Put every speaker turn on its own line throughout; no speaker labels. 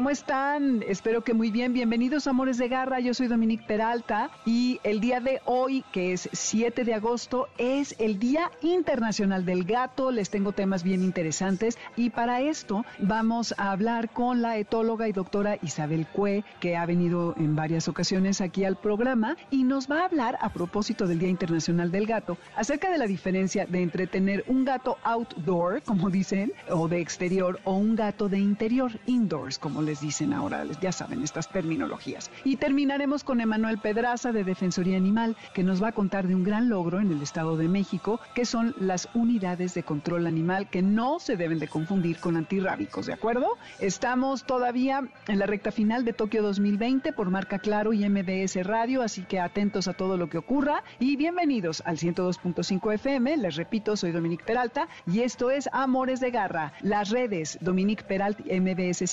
¿cómo están? Espero que muy bien. Bienvenidos Amores de Garra. Yo soy Dominique Peralta y el día de hoy, que es 7 de agosto, es el Día Internacional del Gato. Les tengo temas bien interesantes y para esto vamos a hablar con la etóloga y doctora Isabel Cue, que ha venido en varias ocasiones aquí al programa y nos va a hablar a propósito del Día Internacional del Gato acerca de la diferencia de entre tener un gato outdoor, como dicen, o de exterior, o un gato de interior, indoors, como les dicen ahora, les- ya saben estas terminologías. Y terminaremos con Emanuel Pedraza de Defensoría Animal, que nos va a contar de un gran logro en el Estado de México, que son las unidades de control animal, que no se deben de confundir con antirrábicos, ¿de acuerdo? Estamos todavía en la recta final de Tokio 2020 por Marca Claro y MBS Radio, así que atentos a todo lo que ocurra y bienvenidos al 102.5 FM. Les repito, soy Dominique Peralta y esto es Amores de Garra. Las redes Dominique Peralta MBS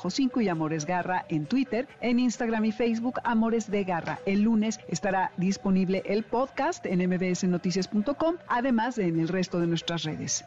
102-5 y Amores Garra en Twitter, en Instagram y Facebook Amores de Garra. El lunes estará disponible el podcast en mbsnoticias.com, además de en el resto de nuestras redes.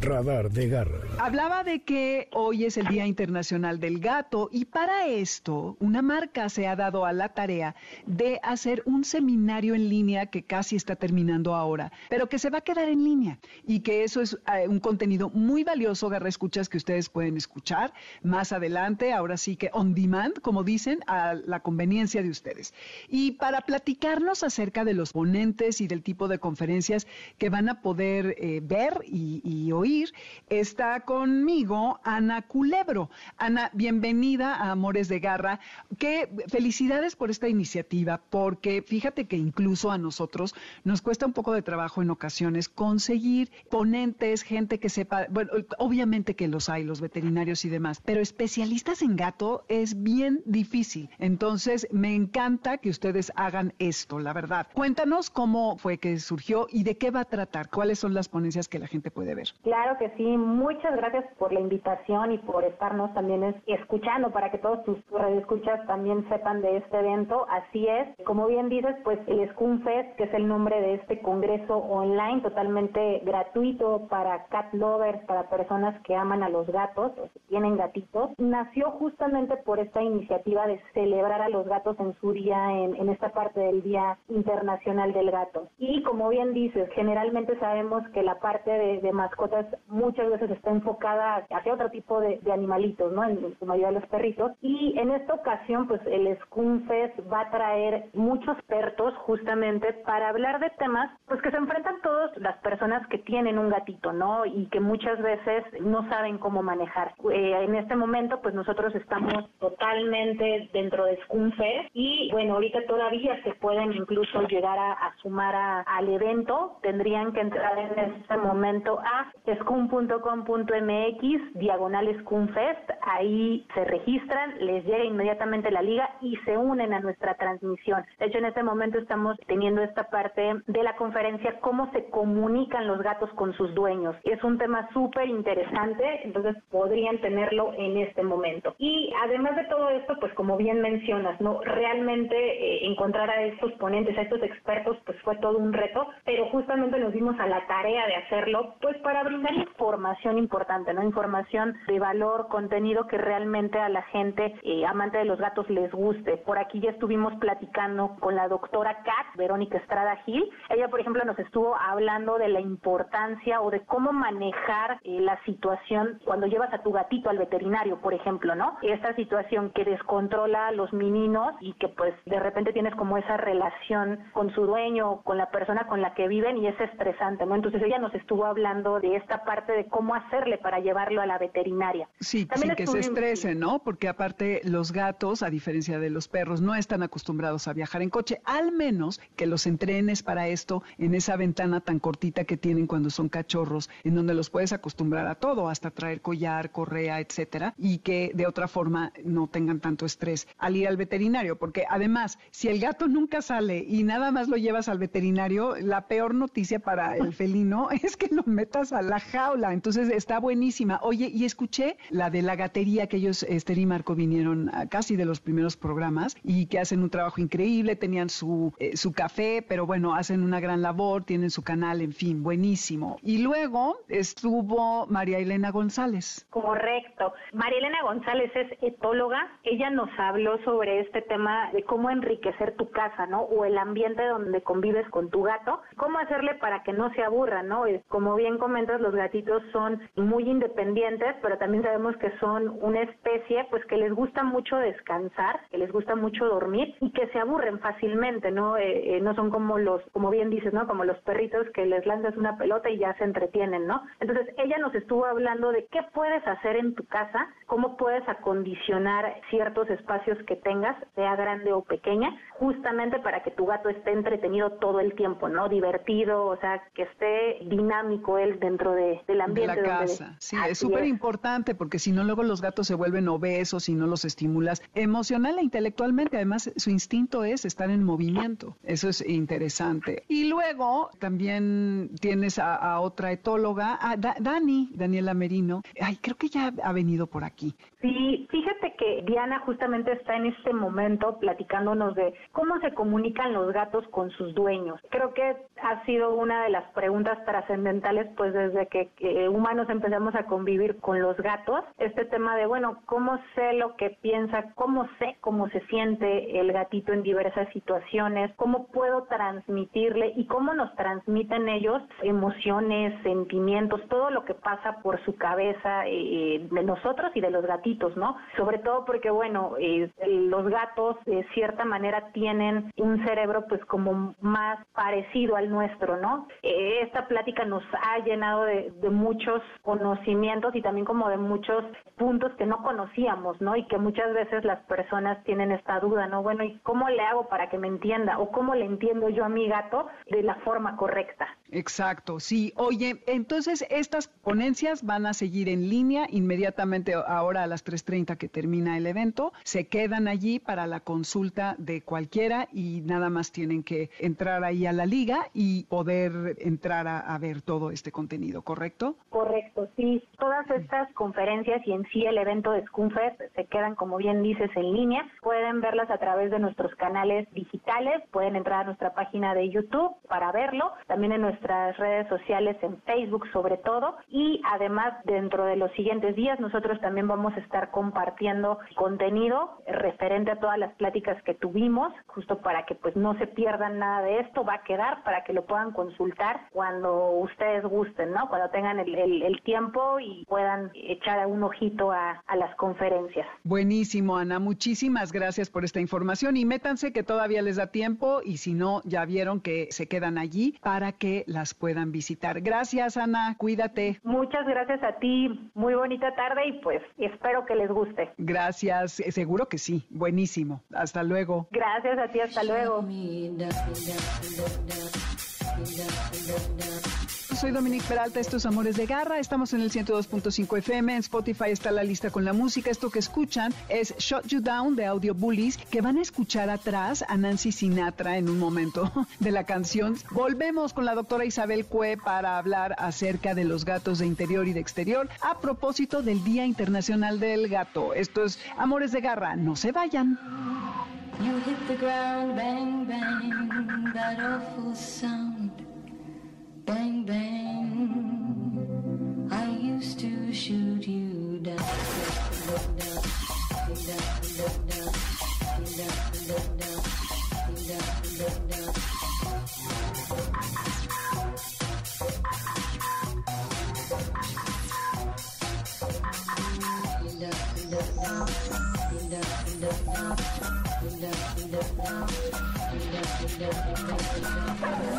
Radar de Garra.
Hablaba de que hoy es el Día Internacional del Gato y para esto una marca se ha dado a la tarea de hacer un seminario en línea que casi está terminando ahora, pero que se va a quedar en línea y que eso es eh, un contenido muy valioso, garra escuchas que ustedes pueden escuchar más adelante, ahora sí que on demand, como dicen, a la conveniencia de ustedes. Y para platicarnos acerca de los ponentes y del tipo de conferencias que van a poder eh, ver y, y está conmigo Ana Culebro. Ana, bienvenida a Amores de Garra. Que felicidades por esta iniciativa, porque fíjate que incluso a nosotros nos cuesta un poco de trabajo en ocasiones conseguir ponentes, gente que sepa, bueno, obviamente que los hay, los veterinarios y demás, pero especialistas en gato es bien difícil. Entonces, me encanta que ustedes hagan esto, la verdad. Cuéntanos cómo fue que surgió y de qué va a tratar, cuáles son las ponencias que la gente puede ver.
Claro que sí, muchas gracias por la invitación y por estarnos también es- escuchando para que todos tus radioescuchas también sepan de este evento. Así es, como bien dices, pues el Scum Fest, que es el nombre de este congreso online totalmente gratuito para cat lovers, para personas que aman a los gatos o que tienen gatitos, nació justamente por esta iniciativa de celebrar a los gatos en su día, en, en esta parte del Día Internacional del Gato. Y como bien dices, generalmente sabemos que la parte de, de mascotas muchas veces está enfocada hacia otro tipo de, de animalitos, ¿no? En, su mayoría los perritos. Y en esta ocasión, pues el Scum Fest va a traer muchos expertos justamente para hablar de temas, pues que se enfrentan todas las personas que tienen un gatito, ¿no? Y que muchas veces no saben cómo manejar. Eh, en este momento, pues nosotros estamos totalmente dentro de Scum Fest y bueno, ahorita todavía se pueden incluso llegar a, a sumar a- al evento. Tendrían que entrar en este momento a scum.com.mx, diagonal Scum Fest. Ahí se registran, les llega inmediatamente la liga y se unen a nuestra transmisión. De hecho, en este momento estamos teniendo esta parte de la conferencia, cómo se comunican los gatos con sus dueños. Es un tema súper interesante, entonces podrían tenerlo en este momento. Y además de todo esto, pues como bien mencionas, ¿no? Realmente eh, encontrar a estos ponentes, a estos expertos, pues fue todo un reto, pero justamente nos dimos a la tarea de hacerlo, pues para brindar información importante, ¿no? Información de valor, contenido que realmente a la gente eh, amante de los gatos les guste. Por aquí ya estuvimos platicando con la doctora Kat, Verónica Estrada Gil. Ella, por ejemplo, nos estuvo hablando de la importancia o de cómo manejar eh, la situación cuando llevas a tu gatito al veterinario, por ejemplo, ¿no? Esta situación que descontrola a los meninos y que pues de repente tienes como esa relación con su dueño, con la persona con la que viven y es estresante, ¿no? Entonces ella nos estuvo hablando de esta parte de cómo hacerle para llevarlo a la veterinaria.
Sí,
También
sin que se estresen, ¿no? Porque aparte los gatos, a diferencia de los perros, no están acostumbrados a viajar en coche, al menos que los entrenes para esto en esa ventana tan cortita que tienen cuando son cachorros, en donde los puedes acostumbrar a todo, hasta traer collar, correa, etcétera, y que de otra forma no tengan tanto estrés al ir al veterinario, porque además, si el gato nunca sale y nada más lo llevas al veterinario, la peor noticia para el felino es que lo metas a la jaula. Entonces está buenísima. Oye, y escuché la de la gatería que ellos, Esther y Marco, vinieron a casi de los primeros programas y que hacen un trabajo increíble, tenían su, eh, su café, pero bueno, hacen una gran labor, tienen su canal, en fin, buenísimo. Y luego estuvo María Elena González.
Correcto. María Elena González es etóloga. Ella nos habló sobre este tema de cómo enriquecer tu casa, ¿no? O el ambiente donde convives con tu gato. Cómo hacerle para que no se aburra, ¿no? Como bien comentas, los gatitos son muy independientes, pero también sabemos que son una especie, pues que les gusta mucho descansar, que les gusta mucho dormir y que se aburren fácilmente, ¿no? Eh, eh, no son como los, como bien dices, ¿no? Como los perritos que les lanzas una pelota y ya se entretienen, ¿no? Entonces ella nos estuvo hablando de qué puedes hacer en tu casa, cómo puedes acondicionar ciertos espacios que tengas, sea grande o pequeña, justamente para que tu gato esté entretenido todo el tiempo, ¿no? Divertido, o sea, que esté dinámico él dentro de, del
de
ambiente.
la
donde-
casa. Sí,
Así
es súper importante porque si no luego los gatos se vuelven obesos si no los estimulas emocional e intelectualmente. Además, su instinto es estar en movimiento. Eso es interesante. Y luego también tienes a, a otra etóloga, a Da- Dani, Daniela Merino. Ay, creo que ya ha venido por aquí.
Sí, fíjate que Diana justamente está en este momento platicándonos de cómo se comunican los gatos con sus dueños. Creo que ha sido una de las preguntas trascendentales, pues desde que humanos empezamos a convivir con los gatos, este tema de, bueno, ¿cómo sé lo que piensa? ¿Cómo sé cómo se siente el gatito en diversas situaciones? ¿Cómo puedo transmitirle y cómo nos transmiten ellos emociones, sentimientos, todo lo que pasa por su cabeza eh, de nosotros y de los gatitos, ¿no? Sobre todo porque, bueno, eh, los gatos de cierta manera tienen un cerebro pues como más parecido al nuestro, ¿no? Eh, esta plática nos ha llenado de, de muchos conocimientos y también como de muchos puntos que no conocíamos, ¿no? Y que muchas veces las personas tienen esta duda, ¿no? Bueno, ¿y cómo le hago para que me entienda? ¿O cómo le entiendo yo a mi gato de la forma correcta?
Exacto, sí. Oye, entonces estas ponencias van a seguir en línea inmediatamente ahora a las 3.30 que termina el evento. Se quedan allí para la consulta de cualquiera y nada más tienen que entrar ahí a la liga y poder entrar a, ver todo este contenido, ¿correcto?
Correcto, sí. Todas estas conferencias y en sí el evento de Scunfest se quedan, como bien dices, en línea. Pueden verlas a través de nuestros canales digitales, pueden entrar a nuestra página de YouTube para verlo, también en nuestras redes sociales, en Facebook sobre todo. Y además, dentro de los siguientes días, nosotros también vamos a estar compartiendo contenido referente a todas las pláticas que tuvimos, justo para que pues no se pierdan nada de esto, va a quedar para que lo puedan consultar cuando ustedes gusten, ¿no? Cuando tengan el, el- el tiempo y puedan echar un ojito a, a las conferencias.
Buenísimo, Ana. Muchísimas gracias por esta información y métanse que todavía les da tiempo y si no, ya vieron que se quedan allí para que las puedan visitar. Gracias, Ana. Cuídate.
Muchas gracias a ti, muy bonita tarde y pues espero que les guste.
Gracias. Eh, Seguro que sí. Buenísimo. Hasta luego.
Gracias a ti, hasta luego.
Soy Dominique Peralta, estos Amores de Garra. Estamos en el 102.5 FM. En Spotify está la lista con la música. Esto que escuchan es Shut You Down de Audio Bullies, que van a escuchar atrás a Nancy Sinatra en un momento de la canción. Volvemos con la doctora Isabel Cue para hablar acerca de los gatos de interior y de exterior a propósito del Día Internacional del Gato. Esto es Amores de Garra. No se vayan.
You hit the ground, bang, bang, that awful sound. Bang, bang. I used to shoot you down. down.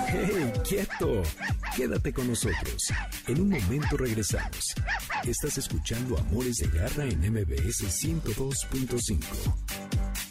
¡Hey, quieto! Quédate con nosotros. En un momento regresamos. Estás escuchando Amores de Garra en MBS 102.5.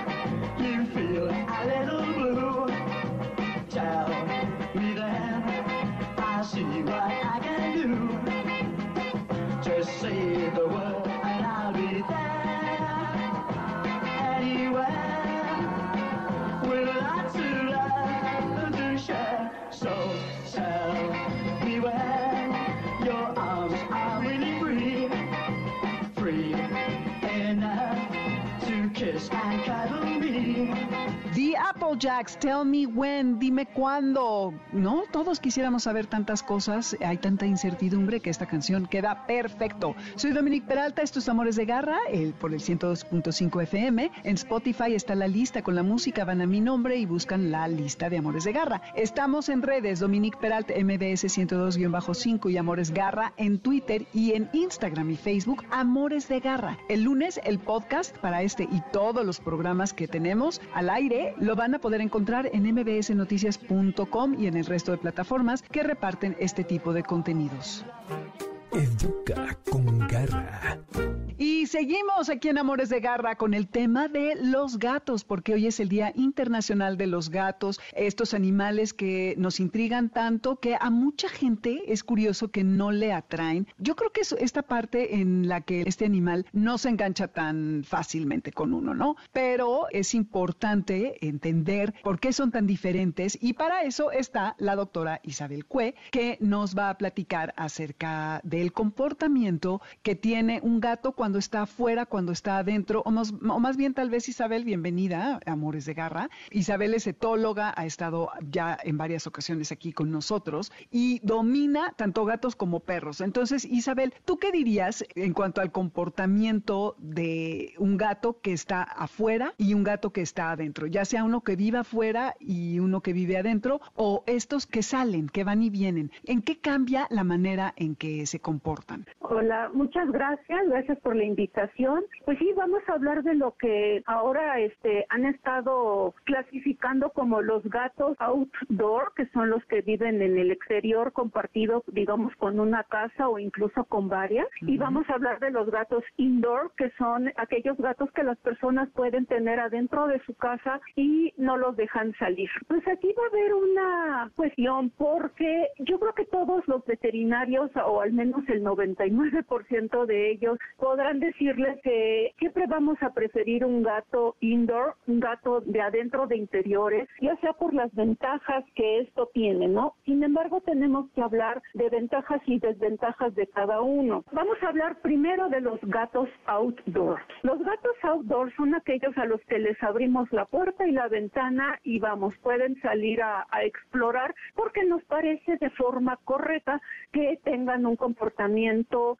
Applejacks, Tell Me When, dime cuándo. No, todos quisiéramos saber tantas cosas, hay tanta incertidumbre que esta canción queda perfecto. Soy Dominique Peralta, estos Amores de Garra, el, por el 102.5 FM. En Spotify está la lista con la música, van a mi nombre y buscan la lista de Amores de Garra. Estamos en redes, Dominique Peralta, MBS 102-5 y Amores Garra en Twitter y en Instagram y Facebook, Amores de Garra. El lunes, el podcast para este y todos los programas que tenemos al aire lo van a poder encontrar en mbsnoticias.com y en el resto de plataformas que reparten este tipo de contenidos.
Educa con Garra.
Y seguimos aquí en Amores de Garra con el tema de los gatos, porque hoy es el Día Internacional de los Gatos, estos animales que nos intrigan tanto que a mucha gente es curioso que no le atraen. Yo creo que es esta parte en la que este animal no se engancha tan fácilmente con uno, ¿no? Pero es importante entender por qué son tan diferentes y para eso está la doctora Isabel Cue, que nos va a platicar acerca del comportamiento que tiene un gato cuando está afuera, cuando está adentro, o más, bien tal vez Isabel, bienvenida Amores de Garra. Isabel es etóloga, ha estado ya en varias ocasiones aquí con nosotros y domina tanto gatos como perros. Entonces, Isabel, ¿tú qué dirías en cuanto al comportamiento de un gato que está afuera y un gato que está adentro? Ya sea uno que vive afuera y uno que vive adentro, o estos que salen, que van y vienen. ¿En qué cambia la manera en que se comportan?
Hola, muchas gracias, gracias por la invitación. Pues sí, vamos a hablar de lo que ahora este han estado clasificando como los gatos outdoor, que son los que viven en el exterior compartido, digamos, con una casa o incluso con varias. Y vamos a hablar de los gatos indoor, que son aquellos gatos que las personas pueden tener adentro de su casa y no los dejan salir. Pues aquí va a haber una cuestión porque yo creo que todos los veterinarios, o al menos el 99% de ellos, podrán decirles que siempre vamos a preferir un gato indoor, un gato de adentro de interiores, ya sea por las ventajas que esto tiene, ¿no? Sin embargo, tenemos que hablar de ventajas y desventajas de cada uno. Vamos a hablar primero de los gatos outdoor. Los gatos outdoor son aquellos a los que les abrimos la puerta y la ventana y vamos, pueden salir a, a explorar porque nos parece de forma correcta que tengan un comportamiento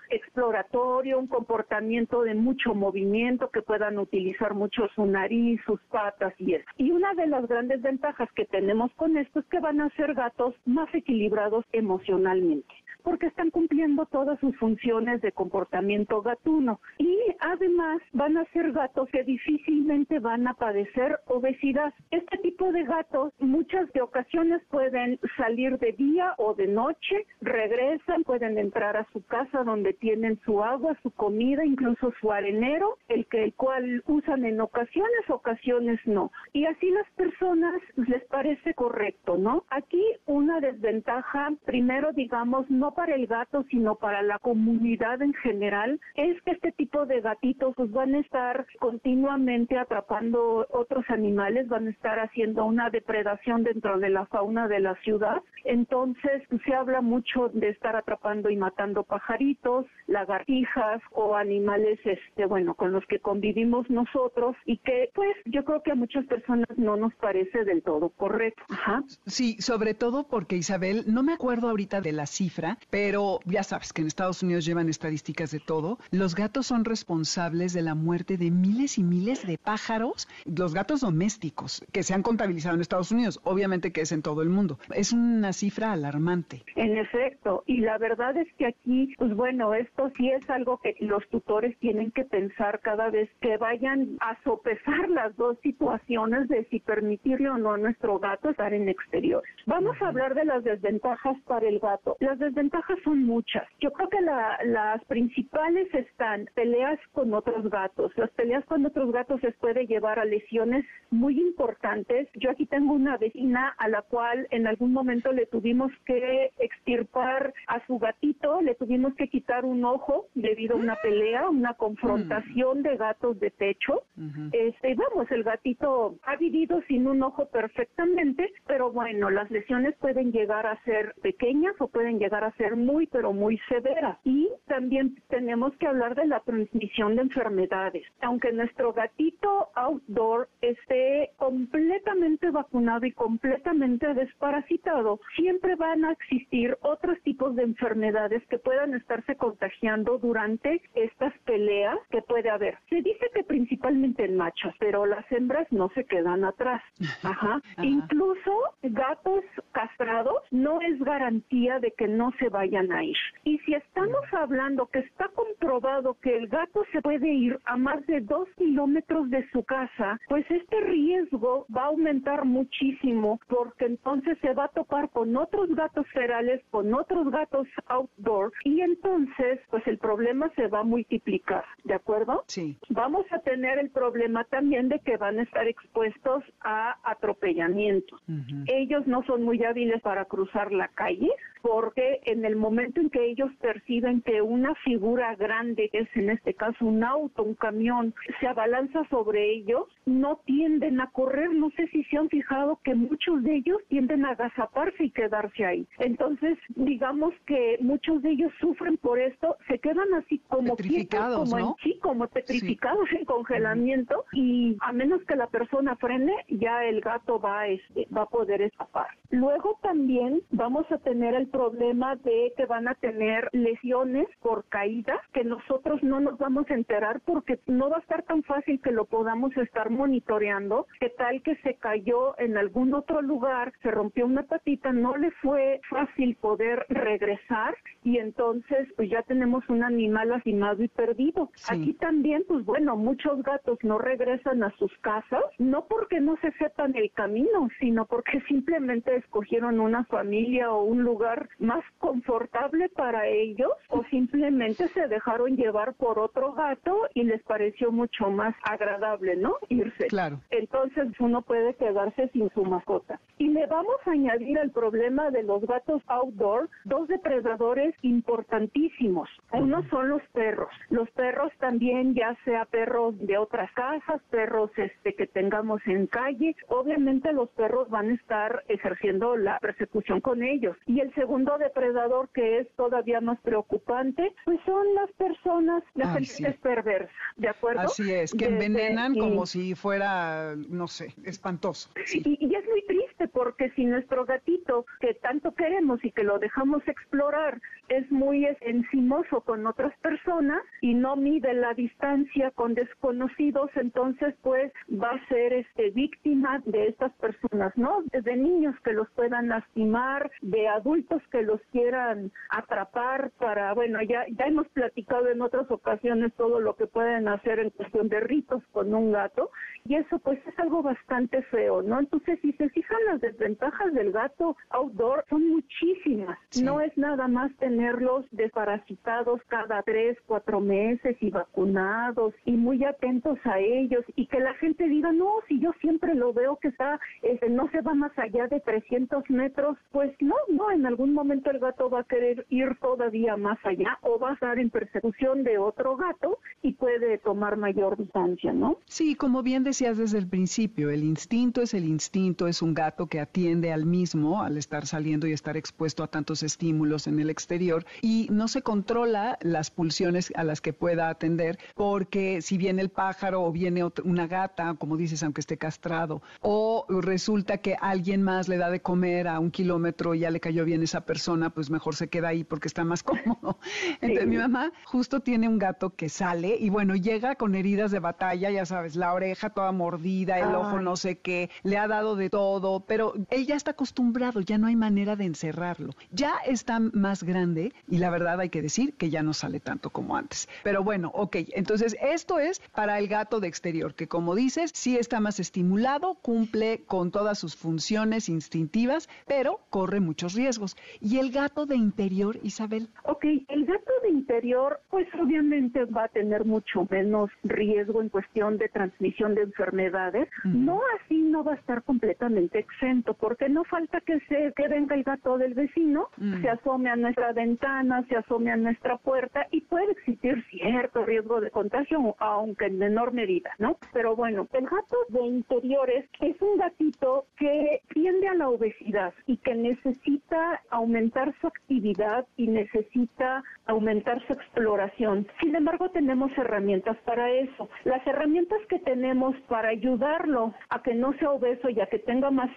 exploratorio, un comportamiento de mucho movimiento, que puedan utilizar mucho su nariz, sus patas y eso. Y una de las grandes ventajas que tenemos con esto es que van a ser gatos más equilibrados emocionalmente porque están cumpliendo todas sus funciones de comportamiento gatuno y además van a ser gatos que difícilmente van a padecer obesidad. Este tipo de gatos muchas de ocasiones pueden salir de día o de noche, regresan, pueden entrar a su casa donde tienen su agua, su comida, incluso su arenero, el que el cual usan en ocasiones, ocasiones no. Y así las personas les parece correcto, ¿no? Aquí una desventaja, primero digamos, no para el gato, sino para la comunidad en general, es que este tipo de gatitos pues van a estar continuamente atrapando otros animales, van a estar haciendo una depredación dentro de la fauna de la ciudad. Entonces se habla mucho de estar atrapando y matando pajaritos, lagartijas o animales, este, bueno, con los que convivimos nosotros y que pues yo creo que a muchas personas no nos parece del todo correcto. Ajá.
Sí, sobre todo porque Isabel, no me acuerdo ahorita de la cifra, pero ya sabes que en Estados Unidos llevan estadísticas de todo. Los gatos son responsables de la muerte de miles y miles de pájaros, los gatos domésticos, que se han contabilizado en Estados Unidos, obviamente que es en todo el mundo. Es una cifra alarmante.
En efecto, y la verdad es que aquí, pues bueno, esto sí es algo que los tutores tienen que pensar cada vez que vayan a sopesar las dos situaciones de si permitirle o no a nuestro gato estar en exteriores. Vamos a hablar de las desventajas para el gato. Las desventajas son muchas. Yo creo que la- las principales están peleas con otros gatos. Las peleas con otros gatos les puede llevar a lesiones muy importantes. Yo aquí tengo una vecina a la cual en algún momento le tuvimos que extirpar a su gatito, le tuvimos que quitar un ojo debido a una pelea, una confrontación de gatos de techo. Este, vamos, el gatito ha vivido sin un ojo perfectamente, pero bueno, las lesiones pueden llegar a ser pequeñas o pueden llegar a ser muy, pero muy severas. Y también tenemos que hablar de la transmisión de enfermedades. Aunque nuestro gatito outdoor esté completamente vacunado y completamente desparasitado, siempre van a existir otros tipos de enfermedades que puedan estarse contagiando durante estas peleas que puede haber. Se dice que principalmente en machos, pero las hembras no se quedan atrás. Ajá.
Ajá.
Incluso gatos castrados no es garantía de que no se vayan a ir. Y si estamos hablando que está comprobado que el gato se puede ir a más de dos kilómetros de su casa, pues este riesgo va a aumentar muchísimo porque entonces se va a topar con otros gatos ferales, con otros gatos outdoor y entonces pues el problema se va a multiplicar, ¿de acuerdo?
Sí.
Vamos a tener el problema también de que van a estar expuestos a atropellamientos. Ellos no son muy hábiles para cruzar la calle porque en el momento en que ellos perciben que una figura grande, que es en este caso un auto, un camión, se abalanza sobre ellos, no tienden a correr. No sé si se han fijado que muchos de ellos tienden a agazaparse y quedarse ahí. Entonces, digamos que muchos de ellos sufren por esto, se quedan así como quietos,
Petrificados,
como en
¿no?
sí, como petrificados en congelamiento y a menos que la persona frene, ya el gato va, este, va a poder escapar. Luego también vamos a tener el problema de que van a tener lesiones por caídas que nosotros no nos vamos a enterar porque no va a estar tan fácil que lo podamos estar monitoreando, que tal que se cayó en algún otro lugar, se rompió una patita, no le fue fácil poder regresar y entonces pues ya tenemos un animal lastimado y perdido.
Sí.
Aquí también, pues bueno, muchos gatos no regresan a sus casas, no porque no se sepan el camino, sino porque simplemente escogieron una familia o un lugar más confortable para ellos o simplemente se dejaron llevar por otro gato y les pareció mucho más agradable, ¿no? Irse.
Claro.
Entonces uno puede quedarse sin su mascota. Y le vamos a añadir al problema de los gatos outdoor dos depredadores importantísimos. Uno son los perros. Los perros también, ya sea perros de otras casas, perros este que tengamos en calle, obviamente los perros van a estar ejerciendo la persecución con ellos. Y el segundo depredador que es todavía más preocupante, pues son las personas, la
Ay,
gente
sí.
es perversa, ¿de acuerdo?
Así es, que
Desde-
envenenan
y-
como si fuera, no sé, espantoso. Sí.
y, y es muy porque si nuestro gatito, que tanto queremos y que lo dejamos explorar, es muy encimoso con otras personas y no mide la distancia con desconocidos, entonces pues va a ser este víctima de estas personas, ¿no? Desde niños que los puedan lastimar, de adultos que los quieran atrapar para, bueno, ya, ya hemos platicado en otras ocasiones todo lo que pueden hacer en cuestión de ritos con un gato y eso pues es algo bastante feo, ¿no? Entonces si se fijan las desventajas del gato outdoor son muchísimas,
Sí.
no es nada más tenerlos desparasitados cada tres, cuatro meses y vacunados y muy atentos a ellos y que la gente diga, no, si yo siempre lo veo que está, este, no se va más allá de 300 metros, pues no, no, en algún momento el gato va a querer ir todavía más allá o va a estar en persecución de otro gato y puede tomar mayor distancia, ¿no?
Sí, como bien decías desde el principio, el instinto es el instinto, es un gato que atiende al mismo al estar saliendo y estar expuesto a tantos estímulos en el exterior y no se controla las pulsiones a las que pueda atender porque si viene el pájaro o viene una gata, como dices, aunque esté castrado, o resulta que alguien más le da de comer a un kilómetro y ya le cayó bien esa persona, pues mejor se queda ahí porque está más cómodo. Entonces mi mamá justo tiene un gato que sale y bueno, llega con heridas de batalla, ya sabes, la oreja toda mordida, el ojo no sé qué, le ha dado de todo, pero él ya está acostumbrado, ya no hay manera de encerrarlo. Ya está más grande y la verdad hay que decir que ya no sale tanto como antes. Pero bueno, ok, entonces esto es para el gato de exterior, que como dices, sí está más estimulado, cumple con todas sus funciones instintivas, pero corre muchos riesgos. ¿Y el gato de interior, Isabel?
Ok, el gato de interior, pues obviamente va a tener mucho menos riesgo en cuestión de transmisión de enfermedades. No así no va a estar completamente exento, porque no falta que se que venga el gato del vecino,
Mm.
se asome a nuestra ventana, se asome a nuestra puerta y puede existir cierto riesgo de contagio, aunque en menor medida, ¿no? Pero bueno, el gato de interiores es un gatito que tiende a la obesidad y que necesita aumentar su actividad y necesita aumentar su exploración. Sin embargo, tenemos herramientas para eso. Las herramientas que tenemos para ayudarlo a que no sea obeso y a que tenga más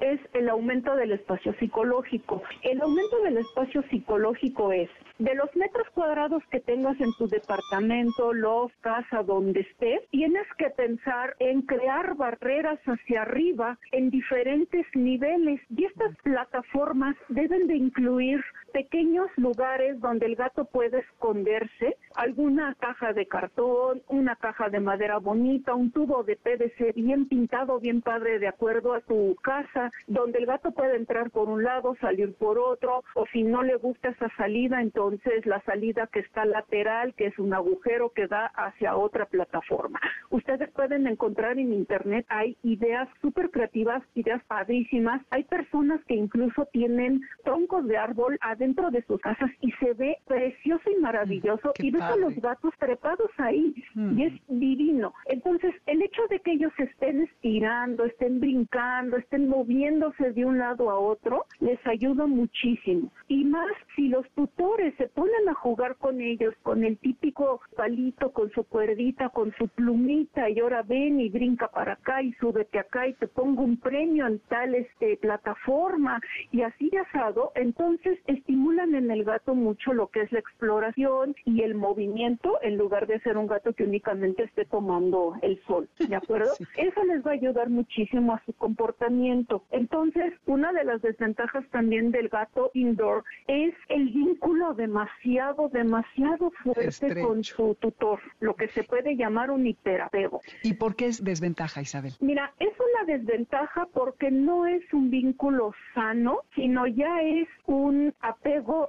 es el aumento del espacio psicológico. El aumento del espacio psicológico es de los metros cuadrados que tengas en tu departamento, loft, casa, donde estés, tienes que pensar en crear barreras hacia arriba en diferentes niveles y estas plataformas deben de incluir pequeños lugares donde el gato puede esconderse, alguna caja de cartón, una caja de madera bonita, un tubo de PVC bien pintado, bien padre de acuerdo a tu casa, donde el gato puede entrar por un lado, salir por otro, o si no le gusta esa salida, entonces la salida que está lateral, que es un agujero que da hacia otra plataforma. Ustedes pueden encontrar en internet, hay ideas súper creativas, ideas padrísimas, hay personas que incluso tienen troncos de árbol de sus casas y se ve precioso y maravilloso
Mm, qué
y ves a los gatos trepados ahí
Mm.
y es divino. Entonces, el hecho de que ellos estén estirando, estén brincando, estén moviéndose de un lado a otro, les ayuda muchísimo. Y más si los tutores se ponen a jugar con ellos, con el típico palito, con su cuerdita, con su plumita, y ahora ven y brinca para acá y súbete acá y te pongo un premio en tal este, plataforma y así de asado, entonces estimulan en el gato mucho lo que es la exploración y el movimiento en lugar de ser un gato que únicamente esté tomando el sol, ¿de acuerdo?
Sí.
Eso les va a ayudar muchísimo a su comportamiento. Entonces, una de las desventajas también del gato indoor es el vínculo demasiado, demasiado fuerte
Estrecho.
con su tutor, lo que se puede llamar un hiperapego.
¿Y por qué es desventaja, Isabel?
Mira, es una desventaja porque no es un vínculo sano, sino ya es un apego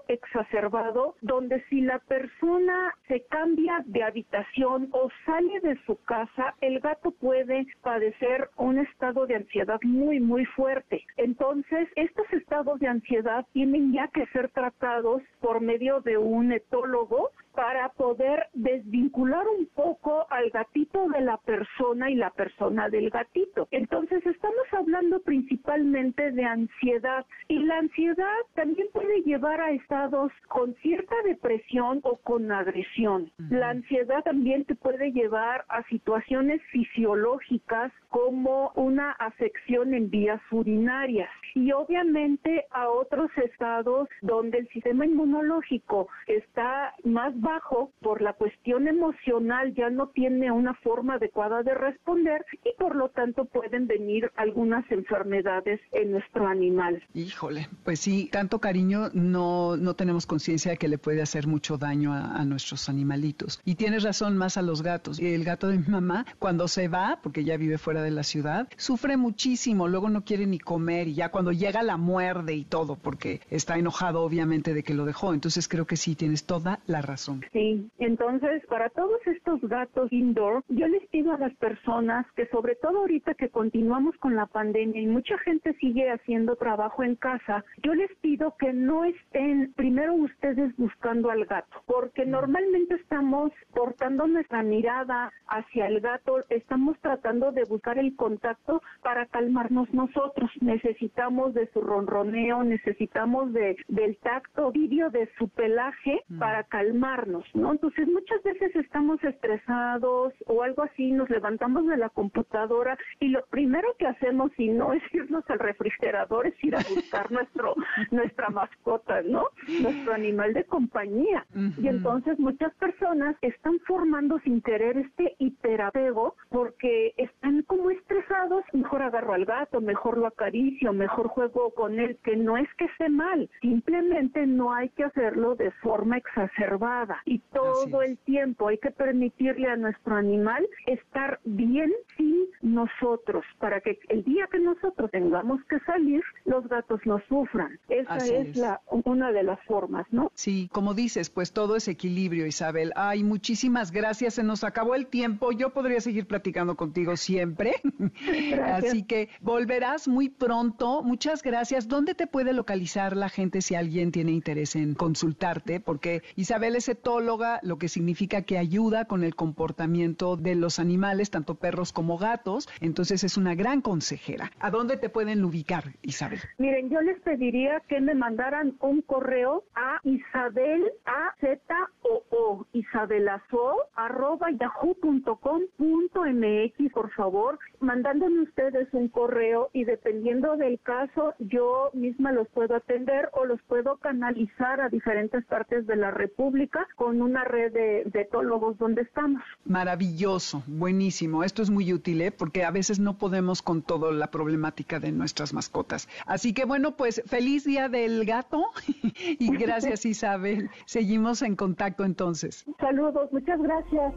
exacerbado donde si la persona se cambia de habitación o sale de su casa, el gato puede padecer un estado de ansiedad muy, muy fuerte. Entonces, estos estados de ansiedad tienen ya que ser tratados por medio de un etólogo para poder desvincular un poco al gatito de la persona y la persona del gatito. Entonces estamos hablando principalmente de ansiedad y la ansiedad también puede llevar a estados con cierta depresión o con agresión. La ansiedad también te puede llevar a situaciones fisiológicas como una afección en vías urinarias y obviamente a otros estados donde el sistema inmunológico está más bajo por la cuestión emocional, ya no tiene una forma adecuada de responder y por lo tanto pueden venir algunas enfermedades en nuestro animal.
Híjole, pues sí, tanto cariño no, no tenemos conciencia de que le puede hacer mucho daño a, a nuestros animalitos. Y tienes razón más a los gatos. El gato de mi mamá, cuando se va, porque ya vive fuera de la ciudad, sufre muchísimo, luego no quiere ni comer y ya cuando llega la muerde y todo, porque está enojado obviamente de que lo dejó. Entonces creo que sí, tienes toda la razón.
Sí, entonces para todos estos gatos indoor, yo les pido a las personas que sobre todo ahorita que continuamos con la pandemia y mucha gente sigue haciendo trabajo en casa, yo les pido que no estén primero ustedes buscando al gato, porque normalmente estamos portando nuestra mirada hacia el gato, estamos tratando de buscar el contacto para calmarnos nosotros. Necesitamos de su ronroneo, necesitamos de del tacto vídeo de su pelaje
Mm.
para calmarnos, ¿no? Entonces muchas veces estamos estresados o algo así, nos levantamos de la computadora y lo primero que hacemos, si no es irnos al refrigerador, es ir a buscar nuestro nuestra mascota, ¿no? Nuestro animal de compañía. Y entonces muchas personas están formando sin querer este hiperapego porque están como estresados, mejor agarro al gato, mejor lo acaricio, mejor juego con él, que no es que esté mal, simplemente no hay que hacerlo de forma exacerbada y todo el tiempo hay que permitirle a nuestro animal estar bien sin nosotros para que el día que nosotros tengamos que salir los gatos no sufran. Esa
es.
la una de las formas, ¿no?
Sí, como dices, pues todo es equilibrio, Isabel. Ay, muchísimas gracias. Se nos acabó el tiempo. Yo podría seguir platicando contigo siempre.
Gracias.
Así que volverás muy pronto. Muchas gracias. ¿Dónde te puede localizar la gente si alguien tiene interés en consultarte? Porque Isabel es etóloga, lo que significa que ayuda con el comportamiento de los animales, tanto perros como gatos. Entonces es una gran consejera. ¿A dónde te pueden ubicar, Isabel?
Miren, yo les pediría que me mandaran un correo a Isabel A Z O O Isabelazo arroba yahoo.com.mx por favor, mandándome ustedes un correo y dependiendo del caso yo misma los puedo atender o los puedo canalizar a diferentes partes de la República con una red de, de etólogos donde estamos.
Maravilloso, buenísimo. Esto es muy útil, ¿eh? porque a veces no podemos con toda la problemática de nuestras mascotas. Así que bueno, pues feliz día del gato y gracias Isabel. Seguimos en contacto entonces.
Saludos, muchas gracias.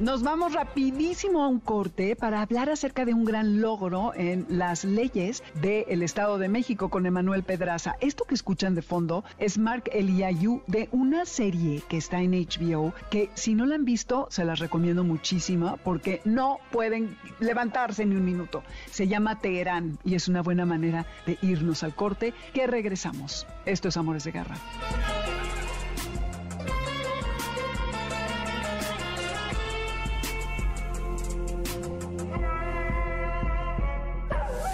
Nos vamos rapidísimo a un corte para hablar acerca de un gran logro en las leyes del Estado de México con Emanuel Pedraza. Esto que escuchan de fondo es Mark Eliayu de una serie que está en HBO que si no la han visto se las recomiendo muchísimo porque no pueden levantarse ni un minuto. Se llama Teherán y es una buena manera de irnos al corte que regresamos. Esto es Amores de Garra.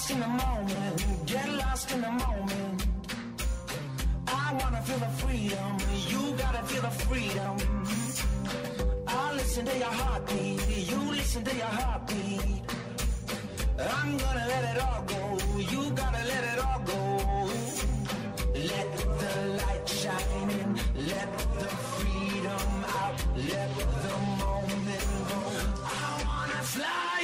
Lost in the moment, get lost in the moment. I wanna feel the freedom, you gotta feel the freedom. I listen to your heartbeat, you listen to your heartbeat. I'm gonna let it all go, you gotta let it all go. Let the light shine in, let the freedom out, let the moment go. I wanna fly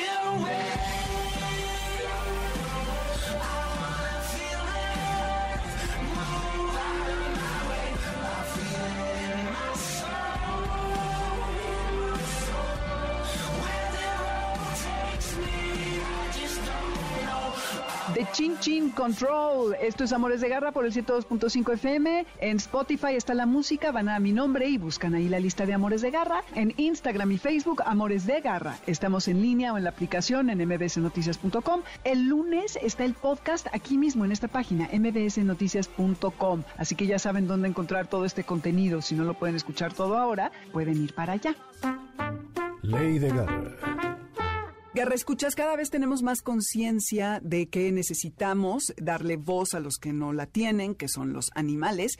The Chin Chin Control. Esto es Amores de Garra por el 102.5 FM. En Spotify está la música, van a mi nombre y buscan ahí la lista de Amores de Garra. En Instagram y Facebook, Amores de Garra. Estamos en línea o en la aplicación en mbsnoticias.com. El lunes está el podcast aquí mismo en esta página, mbsnoticias.com. Así que ya saben dónde encontrar todo este contenido. Si no lo pueden escuchar todo ahora, pueden ir para allá.
Ley de Garra.
Guerra, escuchas, cada vez tenemos más conciencia de que necesitamos darle voz a los que no la tienen, que son los animales.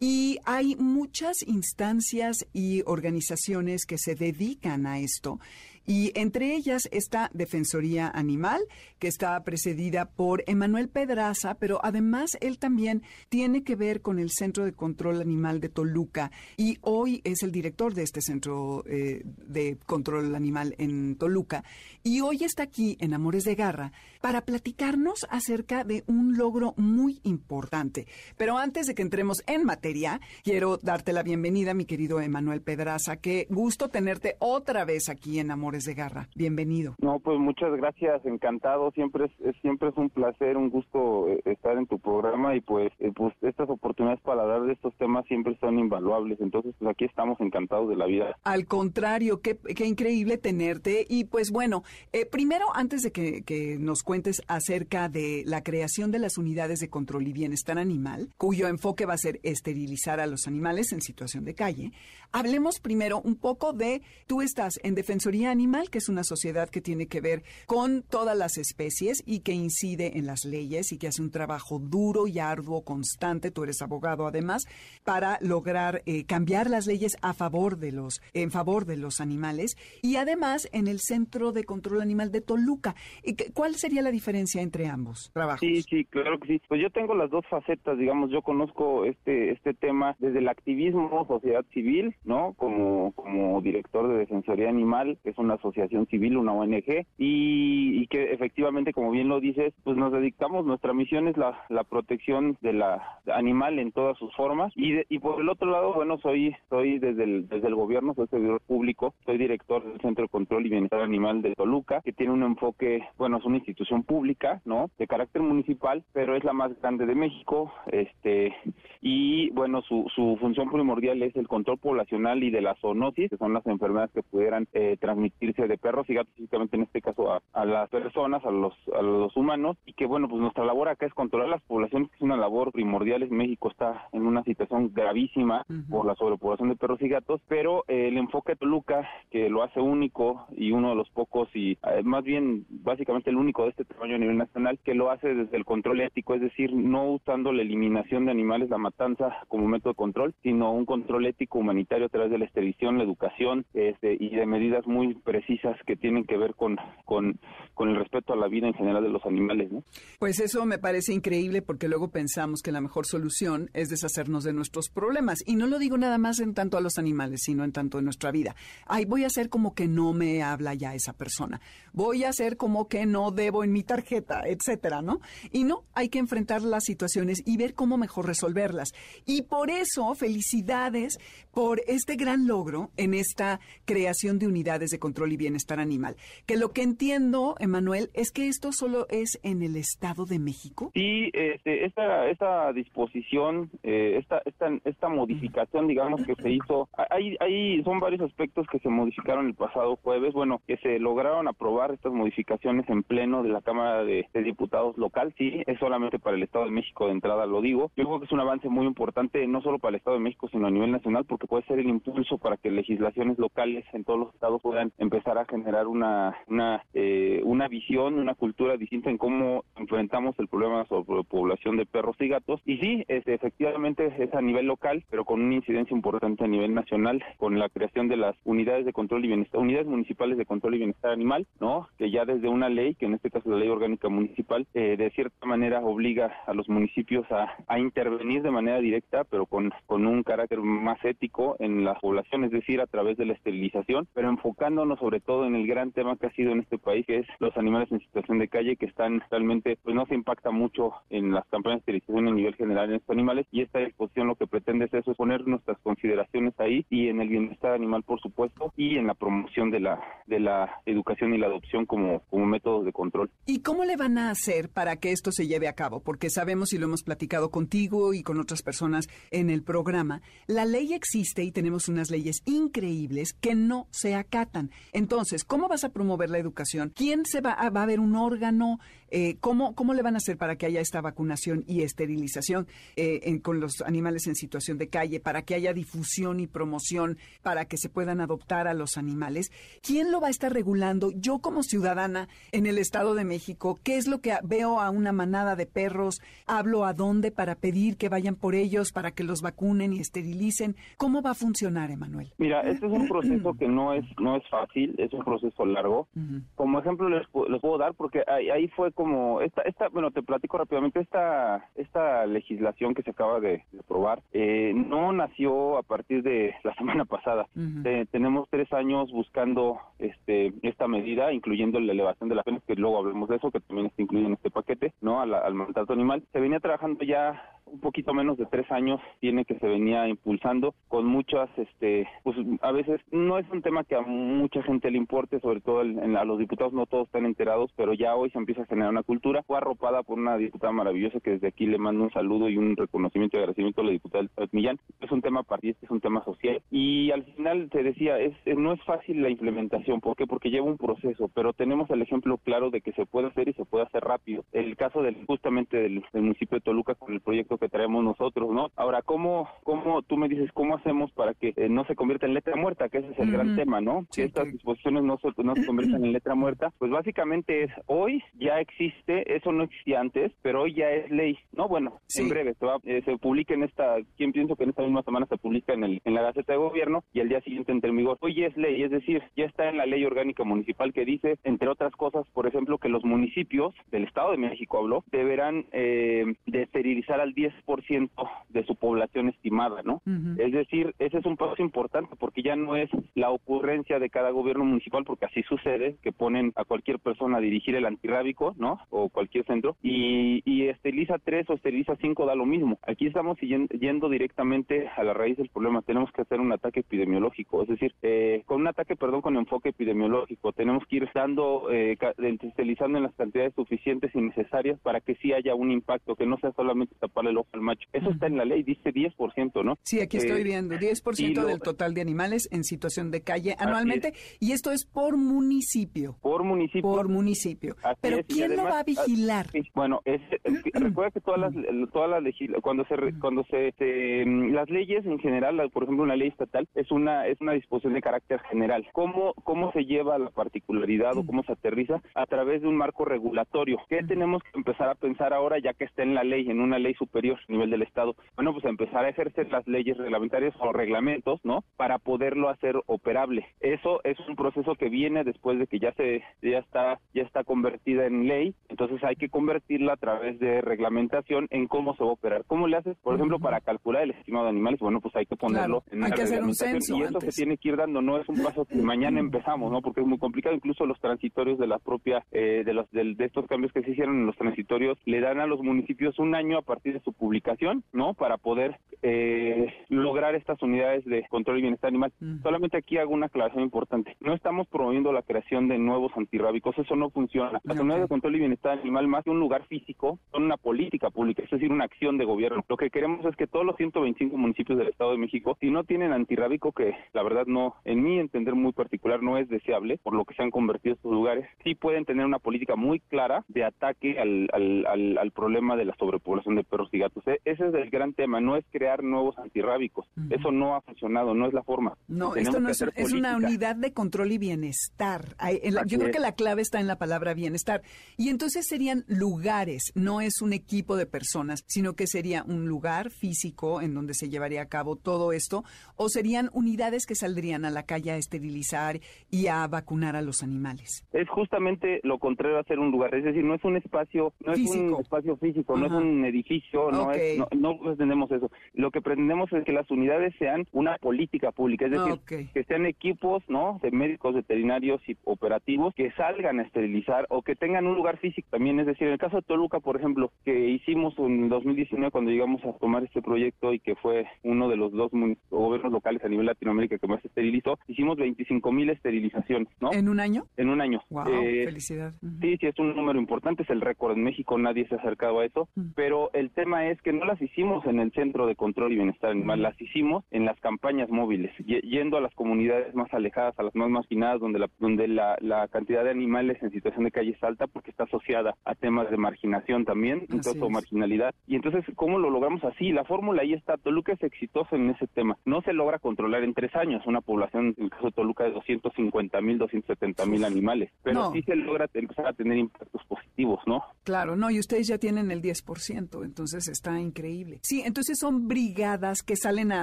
Y hay muchas instancias y organizaciones que se dedican a esto. Y entre ellas está Defensoría Animal, que está precedida por Emanuel Pedraza, pero además él también tiene que ver con el Centro de Control Animal de Toluca y hoy es el director de este Centro eh, de Control Animal en Toluca. Y hoy está aquí en Amores de Garra para platicarnos acerca de un logro muy importante. Pero antes de que entremos en materia, quiero darte la bienvenida, mi querido Emanuel Pedraza. Qué gusto tenerte otra vez aquí en Amores de Garra. Bienvenido.
No, pues muchas gracias, encantado. Siempre es, es- siempre es un placer, un gusto eh, estar en tu programa y pues, eh, pues estas oportunidades para hablar de estos temas siempre son invaluables. Entonces, pues aquí estamos encantados de la vida.
Al contrario, qué, qué increíble tenerte. Y pues bueno, eh, primero, antes de que, que nos cuentes acerca de la creación de las unidades de control y bienestar animal, cuyo enfoque va a ser esterilizar a los animales en situación de calle, hablemos primero un poco de, tú estás en Defensoría Animal, que es una sociedad que tiene que ver con todas las especies y que incide en las leyes y que hace un trabajo duro y arduo, constante, tú eres abogado además, para lograr eh, cambiar las leyes a favor de los, en favor de los animales y además en el Centro de Control Animal de Toluca. ¿Y qué- ¿Cuál sería la diferencia entre ambos trabajos?
Sí, sí, claro que sí. Pues yo tengo las dos facetas, digamos, yo conozco este este tema desde el activismo, sociedad civil, ¿no? Como como director de Defensoría Animal, que es una asociación civil, una ONG, y, que efectivamente, como bien lo dices, pues nos dedicamos, nuestra misión es la, protección de la animal en todas sus formas. Y, de- y por el otro lado, bueno, soy soy desde el, desde el gobierno, soy servidor público, soy director del Centro de Control y Bienestar Animal de Toluca, que tiene un enfoque, bueno, es una institución pública, ¿no? De carácter municipal, pero es la más grande de México, este, y bueno, su, función primordial es el control poblacional y de la zoonosis, que son las enfermedades que pudieran eh, transmitirse de perros y gatos, físicamente en este caso a, a las personas, a los, a los humanos, y que bueno, pues nuestra labor acá es controlar las poblaciones, que es una labor primordial, México está en una situación gravísima por la sobrepoblación de perros y gatos, pero eh, el enfoque de Toluca, que lo hace único y uno de los pocos y eh, más bien básicamente el único de este tamaño a nivel nacional, que lo hace desde el control ético, es decir, no usando la eliminación de animales, la matanza como método de control, sino un control ético humanitario a través de la extradición, la educación este, y de medidas muy precisas que tienen que ver con, con, con el respeto a la vida en general de los animales. ¿no?
Pues eso me parece increíble porque luego pensamos que la mejor solución es deshacernos de nuestros problemas. Y no lo digo nada más en tanto a los animales, sino en tanto en nuestra vida. Ay, voy a hacer como que no me habla ya esa persona. Voy a hacer como que no debo en mi tarjeta, etcétera, ¿no? Y no, hay que enfrentar las situaciones y ver cómo mejor resolverlas. Y por eso, felicidades por este gran logro en esta creación de unidades de control y bienestar animal. Que lo que entiendo, Emanuel, es que esto solo es en el Estado de México.
Sí, este, esta, disposición, eh, esta, esta, esta modificación, digamos, que se hizo, hay, hay, son varios aspectos que se modificaron el pasado jueves, bueno, que se lograron aprobar estas modificaciones en pleno de la Cámara de Diputados local, sí, es solamente para el Estado de México de entrada, lo digo. Yo creo que es un avance muy importante, no solo para el Estado de México, sino a nivel nacional, porque puede ser el impulso para que legislaciones locales en todos los estados puedan empezar a generar una, una, eh, una visión, una cultura distinta en cómo enfrentamos el problema sobre población de perros y gatos. Y sí, este, efectivamente es a nivel local, pero con una incidencia importante a nivel nacional, con la creación de las unidades de control y bienestar, unidades municipales de control y bienestar animal, ¿no? Que ya desde una ley, que en este caso la ley orgánica municipal, eh, de cierta manera obliga a los municipios a, a intervenir de manera directa, pero con, con un carácter más ético en la población, es decir, a través de la esterilización, pero enfocándonos sobre todo en el gran tema que ha sido en este país, que es los animales en situación de calle, que están realmente, pues no se impacta mucho en las campañas de esterilización a nivel general en estos animales, y esta disposición lo que pretende es eso, es poner nuestras consideraciones ahí, y en el bienestar animal, por supuesto, y en la promoción de la, de la educación y la adopción como, como métodos de control.
¿Y cómo le van a hacer para que esto se lleve a cabo? Porque sabemos y lo hemos platicado contigo y con otras personas en el programa, la ley existe y tenemos unas leyes increíbles que no se acatan. Entonces, ¿cómo vas a promover la educación? ¿Quién se va a, va a haber un órgano Eh, ¿cómo, ¿Cómo le van a hacer para que haya esta vacunación y esterilización eh, en- con los animales en situación de calle, para que haya difusión y promoción, para que se puedan adoptar a los animales? ¿Quién lo va a estar regulando? Yo como ciudadana en el Estado de México, ¿qué es lo que veo a una manada de perros? ¿Hablo a dónde para pedir que vayan por ellos, para que los vacunen y esterilicen? ¿Cómo va a funcionar, Emanuel?
Mira, este es un proceso que no es no es fácil, es un proceso largo. Como ejemplo les, les puedo dar porque ahí, ahí fue como esta esta bueno te platico rápidamente esta esta legislación que se acaba de, de aprobar eh, no nació a partir de la semana pasada. Eh, tenemos tres años buscando este esta medida, incluyendo la elevación de las penas que luego hablemos de eso que también está incluido en este paquete, no al, al maltrato animal. Se venía trabajando ya un poquito menos de tres años tiene que se venía impulsando con muchas este pues a veces no es un tema que a mucha gente le importe sobre todo el- en- a los diputados no todos están enterados pero ya hoy se empieza a generar una cultura. Fue arropada por una diputada maravillosa que desde aquí le mando un saludo y un reconocimiento y agradecimiento a la diputada Millán. Es un tema partidista es un tema social y al final te decía es no es fácil la implementación. ¿por qué? porque lleva un proceso pero tenemos el ejemplo claro de que se puede hacer y se puede hacer rápido. El caso del justamente del municipio de Toluca con el proyecto que traemos nosotros, ¿no? Ahora, ¿cómo, cómo tú me dices, cómo hacemos para que eh, no se convierta en letra muerta? Que ese es el gran tema, ¿no?
Sí,
que estas disposiciones no se, no se conviertan en letra muerta. Pues básicamente es, hoy ya existe, eso no existía antes, pero hoy ya es ley, ¿no? Bueno,
Sí.
en breve se, va, eh, se publica en esta, quien pienso que en esta misma semana se publica en, el, en la Gaceta de Gobierno y al día siguiente en vigor. Hoy ya es ley, es decir, ya está en la ley orgánica municipal que dice, entre otras cosas, por ejemplo, que los municipios del Estado de México, habló, deberán eh, de esterilizar al 10% de su población estimada, ¿no? Es decir, ese es un paso importante porque ya no es la ocurrencia de cada gobierno municipal, porque así sucede, que ponen a cualquier persona a dirigir el antirrábico, ¿no? O cualquier centro, y, y esteriliza tres o esteriliza cinco, da lo mismo. Aquí estamos yendo directamente a la raíz del problema. Tenemos que hacer un ataque epidemiológico, es decir, eh, con un ataque, perdón, con enfoque epidemiológico. Tenemos que ir dando, eh, esterilizando en las cantidades suficientes y necesarias para que sí haya un impacto, que no sea solamente taparle el ojo al macho. Eso está en la ley, dice 10%, ¿no?
Sí, aquí estoy
Eh,
viendo, 10%
y lo-
del total de animales en situación de calle anualmente, y esto es por municipio.
Por municipio.
Por municipio.
Así
Pero
es,
¿quién lo va a vigilar?
Sí, bueno, es, recuerda que todas las todas las cuando se cuando se, se, mm, las leyes en general, por ejemplo, una ley estatal es una es una disposición de carácter general. ¿Cómo cómo se lleva la particularidad o cómo se aterriza a través de un marco regulatorio? ¿Qué tenemos que empezar a pensar ahora ya que está en la ley, en una ley superior a nivel del estado? Bueno, pues a empezar a ejercer las leyes reglamentarias o reglamentos, ¿no? Para poderlo hacer operable. Eso es un proceso que viene después de que ya se ya está ya está convertida en ley, entonces hay que convertirla a través de reglamentación en cómo se va a operar. ¿Cómo le haces, por ejemplo, para calcular el estimado de animales? Bueno, pues hay que ponerlo
Claro,
en
hay
una
que hacer un censo
y eso
antes.
se tiene que ir dando, no es un paso que mañana empezamos, ¿no? Porque es muy complicado, incluso los transitorios de la propia eh, de los del- de estos cambios que se hicieron en los transitorios le dan a los municipios un año a partir de su publicación, ¿no? Para poder eh, lograr estas unidades de control y bienestar animal. Solamente aquí hago una aclaración importante. No estamos promoviendo la creación de nuevos antirrábicos, eso no funciona. Las unidades de control y bienestar animal, más que un lugar físico, son una política pública, es decir, una acción de gobierno. Lo que queremos es que todos los 125 municipios del Estado de México, si no tienen antirrábico, que la verdad no, en mi entender muy particular, no es deseable, por lo que se han convertido estos lugares, sí pueden tener una política muy clara de ataque al, al, al, al problema de la sobrepoblación de perros y gatos. E- Ese es el gran tema, no es crear nuevos antirrábicos. Eso no ha funcionado, no es la forma.
No,
Tenemos
esto no es, es una unidad de control y bienestar. Hay- en la- yo creo
es.
que la clave está en la palabra bienestar. Y entonces serían lugares, no es un equipo de personas, sino que sería un lugar físico en donde se llevaría a cabo todo esto, o serían unidades que saldrían a la calle a esterilizar y a vacunar a los animales.
Es justamente lo contrario a ser un lugar, es decir, no es un espacio, no es
Físico.
un espacio físico, no es un edificio, no es, no, no pretendemos eso. Lo que pretendemos es que las unidades sean una política pública, es decir, que sean equipos, ¿no? De médicos veterinarios y operativos que salgan a esterilizar o que tengan un lugar físico también, es decir, en el caso de Toluca, por ejemplo, que hicimos en 2019 cuando llegamos a tomar este proyecto y que fue uno de los dos gobiernos locales a nivel Latinoamérica que más esterilizó, hicimos 25 mil esterilizaciones, ¿no?
¿En un año?
En un año.
Wow,
Eh,
felicidad.
Sí, sí, es un número importante, es el récord en México, nadie se ha acercado a eso,
Mm.
pero el tema es que no las hicimos en el centro de control y bienestar animal. Las hicimos en las campañas móviles, ye- yendo a las comunidades más alejadas, a las más marginadas, donde la, donde la, la cantidad de animales en situación de calle es alta porque está asociada a temas de marginación también, entonces, o
es.
marginalidad. Y entonces, ¿cómo lo logramos así? La fórmula ahí está. Toluca es exitoso en ese tema. No se logra controlar en tres años una población, en el caso de Toluca, de 250 mil, 270 mil animales, pero
No.
sí se logra empezar a tener impactos positivos, ¿no?
Claro, no, y ustedes ya tienen el 10%, entonces está increíble. Sí, entonces son brigadas que salen a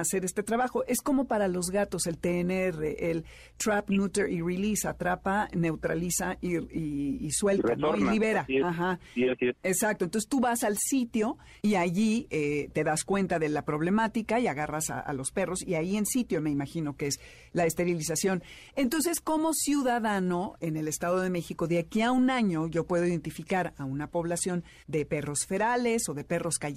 hacer este trabajo. Es como para los gatos, el TNR, el Trap, Neuter y Release, atrapa, neutraliza y, y- y suelta, ¿no? Y libera.
así es.
Ajá.
Sí, así es.
Exacto, entonces tú vas al sitio y allí eh, te das cuenta de la problemática y agarras a, a los perros y ahí en sitio me imagino que es la esterilización. Entonces, como ciudadano en el Estado de México, de aquí a un año yo puedo identificar a una población de perros ferales o de perros callejeros,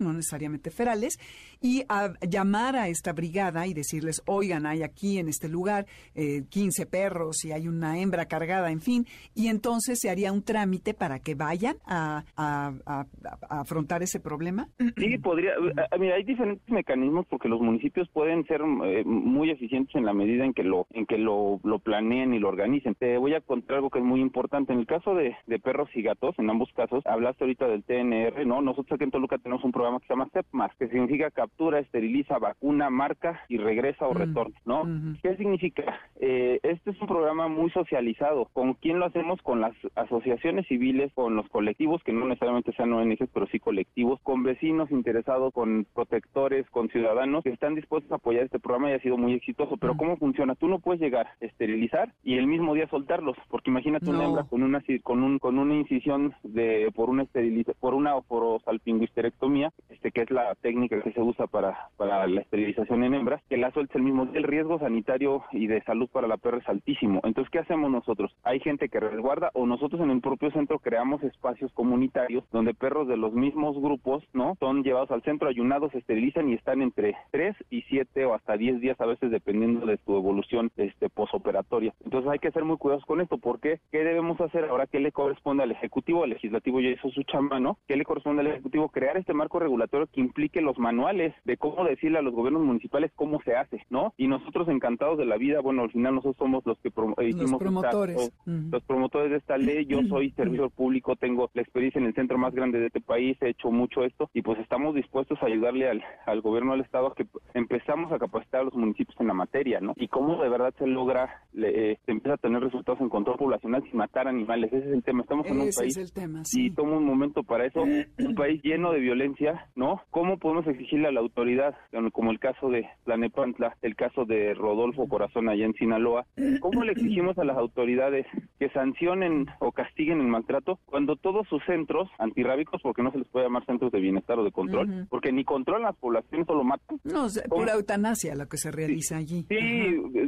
no necesariamente ferales, y a llamar a esta brigada y decirles, oigan, hay aquí en este lugar eh, 15 perros y hay una hembra cargada, en fin, y entonces se haría un trámite para que vayan a, a- afrontar ese problema.
Sí, podría. a- Mira, hay diferentes mecanismos porque los municipios pueden ser eh, muy eficientes en la medida en que lo en que lo, lo planeen y lo organicen. Te voy a contar algo que es muy importante. En el caso de, de perros y gatos, en ambos casos, hablaste ahorita del TNR, ¿no? Nosotros aquí en Toluca tenemos un programa que se llama CEPMAS, que significa captura, esteriliza, vacuna, marca y regresa o
Mm,
retorna, ¿no? ¿Qué significa? Eh, este es un programa muy socializado. ¿Con quién lo hacemos? Con las asociaciones civiles, con los colectivos, que no necesariamente sean ONGs, pero sí colectivos, con vecinos interesados, con protectores, con ciudadanos que están dispuestos a apoyar este programa y ha sido muy exitoso. Pero ¿cómo funciona? Tú no puedes llegar, esterilizar y el mismo día soltarlos, porque imagínate una
No.
hembra con una con un con una incisión de por una esteriliza, por una orosalpingohisterectomía, este que es la técnica que se usa para para la esterilización en hembras, que la suelta el mismo. El riesgo sanitario y de salud para la perra es altísimo. Entonces, ¿qué hacemos nosotros? Hay gente que resguarda o nosotros en el propio centro creamos espacios comunitarios donde perros de los mismos grupos, ¿no? Son llevados al centro, ayunados, esterilizan y están entre 3 y 7 o hasta 10 días a veces dependiendo de su evolución este posoperatoria. Entonces hay que ser muy cuidadosos con esto porque ¿qué debemos hacer ahora? ¿Qué le corresponde al Ejecutivo? Al Legislativo ya hizo su chamba, ¿no? ¿Qué le corresponde al Ejecutivo? Crear este marco regulatorio que implique los manuales de cómo decirle a los gobiernos municipales cómo se hace, ¿no? Y nosotros encantados de la vida, bueno, al final nosotros somos los que promo- eh, hicimos esta-
promotores.
los promotores de esta ley, yo soy servidor público, tengo la experiencia en el centro más grande de este país, he hecho mucho esto y pues estamos dispuestos a ayudarle al, al gobierno del estado a que empezamos a capacitar a los municipios en la materia, ¿no? Y cómo de verdad se logra, le- eh, se empieza a tener resultados en control poblacional sin matar animales, ese es el tema, estamos en un país
es el tema,
y
sí.
toma un momento para eso, un país lleno de violencia, ¿no? ¿Cómo podemos exigirle a la autoridad, como el caso de Tlanepantla, el caso de Rodolfo Corazón allá en Sinaloa, cómo le exigimos a las autoridades que sancionen o castiguen el maltrato cuando todos sus centros antirrábicos, porque no se les puede llamar centros de bienestar o de control, porque ni controlan las poblaciones, solo matan?
No, es pura eutanasia lo que se realiza allí.
Sí,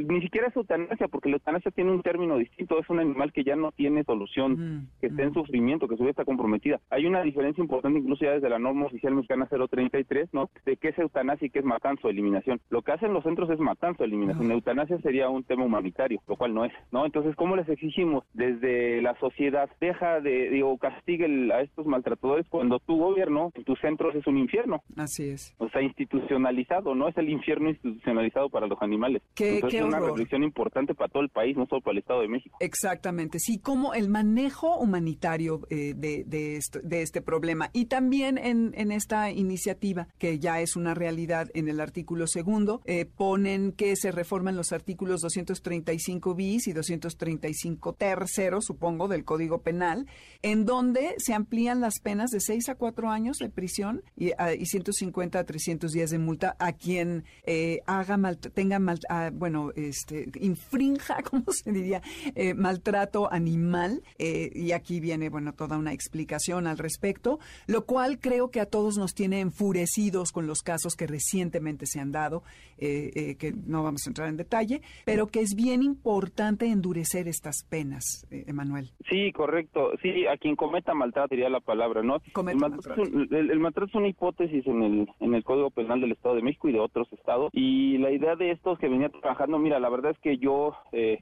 ni siquiera es eutanasia, porque la eutanasia tiene un término distinto, es un animal que ya no tiene solución, que está en sufrimiento, que su vida está comprometida. Hay una diferencia importante incluso ya desde la norma oficial mexicana 033, ¿no? De qué es eutanasia y qué es matanza o eliminación. Lo que hacen los centros es matanza o eliminación. Eutanasia sería un tema humanitario, lo cual no es, ¿no? Entonces, ¿cómo les exigimos desde la sociedad? Deja de, digo, castigue el- a estos maltratadores cuando tu gobierno, en tus centros es un infierno.
Así es.
O sea, institucionalizado, ¿no? Es el infierno institucionalizado para los animales.
Qué-
Entonces,
qué
es una reflexión importante para todo el país, no solo para el Estado de México.
Exactamente, sí, como el manejo humanitario eh, de, de, esto- de este problema. Y también en, en esta iniciativa, que ya es una realidad en el artículo segundo, eh, ponen que se reforman los artículos 235 bis y 235 tercero, supongo, del Código Penal, en donde se amplían las penas de 6 a 4 años de prisión y, a- y 150 a 300 días de multa a quien eh, haga mal, tenga mal, ah, bueno, este, infrinja, ¿cómo se diría? Eh, maltrato animal. eh, y aquí viene, bueno, toda una explicación al respecto, lo cual creo que a todos nos tiene enfurecidos con los casos que recientemente se han dado, eh, eh, que no vamos a entrar en detalle, pero que es bien importante endurecer estas penas, eh, Emanuel.
Sí, correcto. Sí, a quien cometa maltrato sería la palabra, ¿no?
Cometa
el, maltrato, es un- el- el maltrato es una hipótesis en el, en el Código Penal del Estado de México y de otros estados. Y la idea de esto es que venía trabajando, mira, la verdad es que yo... Eh,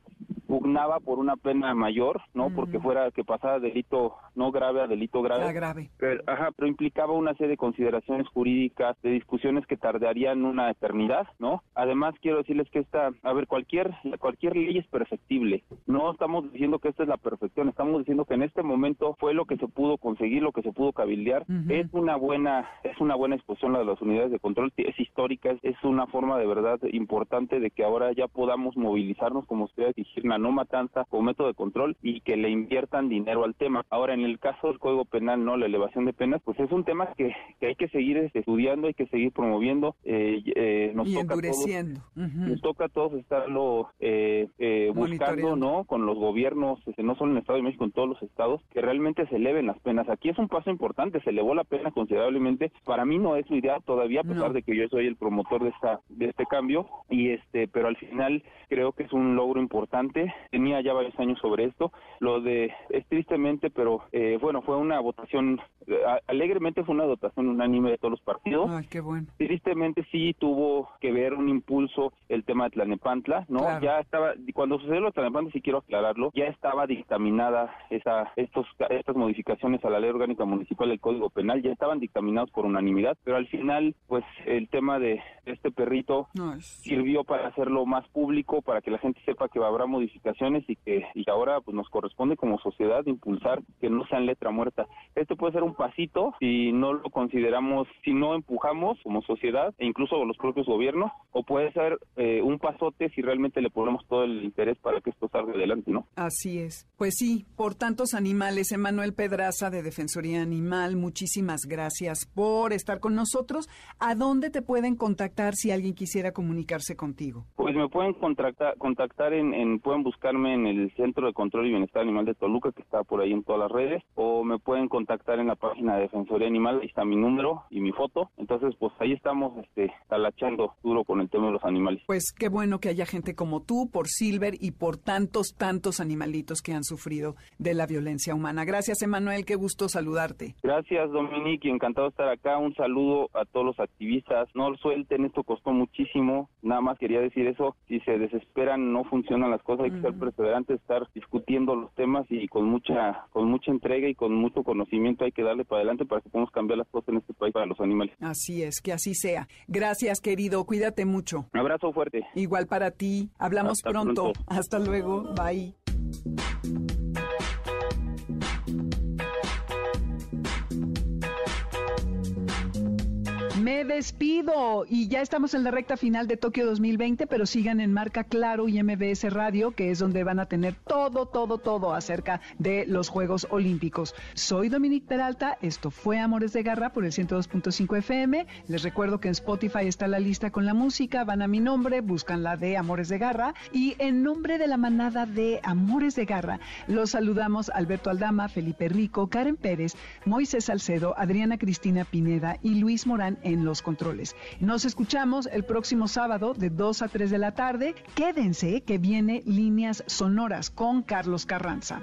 pugnaba por una pena mayor, ¿no? Porque fuera que pasara delito no grave a delito grave.
La grave.
Pero, ajá, pero implicaba una serie de consideraciones jurídicas, de discusiones que tardarían una eternidad, ¿no? Además, quiero decirles que esta, a ver, cualquier, cualquier ley es perfectible. No estamos diciendo que esta es la perfección, estamos diciendo que en este momento fue lo que se pudo conseguir, lo que se pudo cabildear. Es una buena, es una buena exposición la de las unidades de control, es histórica, es, una forma de verdad importante de que ahora ya podamos movilizarnos como ustedes exigir una no matanza como método de control y que le inviertan dinero al tema. Ahora, en el caso del Código Penal, no, la elevación de penas, pues es un tema que, que hay que seguir este, estudiando, hay que seguir promoviendo. eh, eh, nos
Y
toca a todos-
endureciendo. Ujú.
nos toca a todos estarlo eh, eh, buscando. ¿no? Con los gobiernos, este, no solo en el Estado de México, en todos los estados, que realmente se eleven las penas. Aquí es un paso importante, se elevó la pena considerablemente. Para mí no es lo ideal todavía, a pesar
No.
de que yo soy el promotor de esta de este cambio, y este, pero al final creo que es un logro importante. Tenía ya varios años sobre esto. Lo de es tristemente, pero eh, bueno, fue una votación eh, a- alegremente fue una votación unánime de todos los partidos.
Ay, qué bueno.
Tristemente sí tuvo que ver un impulso el tema de Tlanepantla, ¿no?
Claro.
Ya estaba, cuando sucedió lo de Tlanepantla, sí quiero aclararlo, ya estaba dictaminada esa, estos, estas modificaciones a la ley orgánica municipal del Código Penal, ya estaban dictaminados por unanimidad, pero al final, pues el tema de este perrito sirvió para hacerlo más público, para que la gente sepa que habrá modificaciones y que y ahora pues nos corresponde como sociedad impulsar que no sean letra muerta. Este puede ser un pasito si no lo consideramos, si no empujamos como sociedad e incluso los propios gobiernos, o puede ser eh, un pasote si realmente le ponemos todo el interés para que esto salga adelante, ¿no?
Así es. Pues sí, por tantos animales, Emanuel Pedraza de Defensoría Animal, muchísimas gracias por estar con nosotros. ¿A dónde te pueden contactar si alguien quisiera comunicarse contigo?
Pues me pueden contactar, contactar en, en- pueden buscarme en el Centro de Control y Bienestar Animal de Toluca, que está por ahí en todas las redes, o me pueden contactar en la página de Defensoría Animal, ahí está mi número y mi foto. Entonces, pues ahí estamos este, talachando duro con el tema de los animales.
Pues qué bueno que haya gente como tú, por Silver y por tantos, tantos animalitos que han sufrido de la violencia humana. Gracias, Emanuel, qué gusto saludarte.
Gracias, Dominique, encantado de estar acá. Un saludo a todos los activistas. No lo suelten, esto costó muchísimo. Nada más quería decir eso. Si se desesperan, no funcionan las cosas. Hay que ser perseverantes, estar discutiendo los temas y con mucha, con mucha entrega y con mucho conocimiento hay que darle para adelante para que podamos cambiar las cosas en este país para los animales.
Así es, que así sea. Gracias, querido, cuídate mucho.
Un abrazo fuerte.
Igual para ti. Hablamos
Hasta
pronto.
pronto.
Hasta luego. Bye. Me despido y ya estamos en la recta final de Tokio 2020, pero sigan en Marca Claro y MBS Radio, que es donde van a tener todo, todo, todo acerca de los Juegos Olímpicos. Soy Dominique Peralta, esto fue Amores de Garra por el 102.5 FM. Les recuerdo que en Spotify está la lista con la música, van a mi nombre, buscan la de Amores de Garra y en nombre de la manada de Amores de Garra los saludamos Alberto Aldama, Felipe Rico, Karen Pérez, Moisés Salcedo, Adriana Cristina Pineda y Luis Morán los controles. Nos escuchamos el próximo sábado de 2 a 3 de la tarde. Quédense que viene Líneas Sonoras con Carlos Carranza.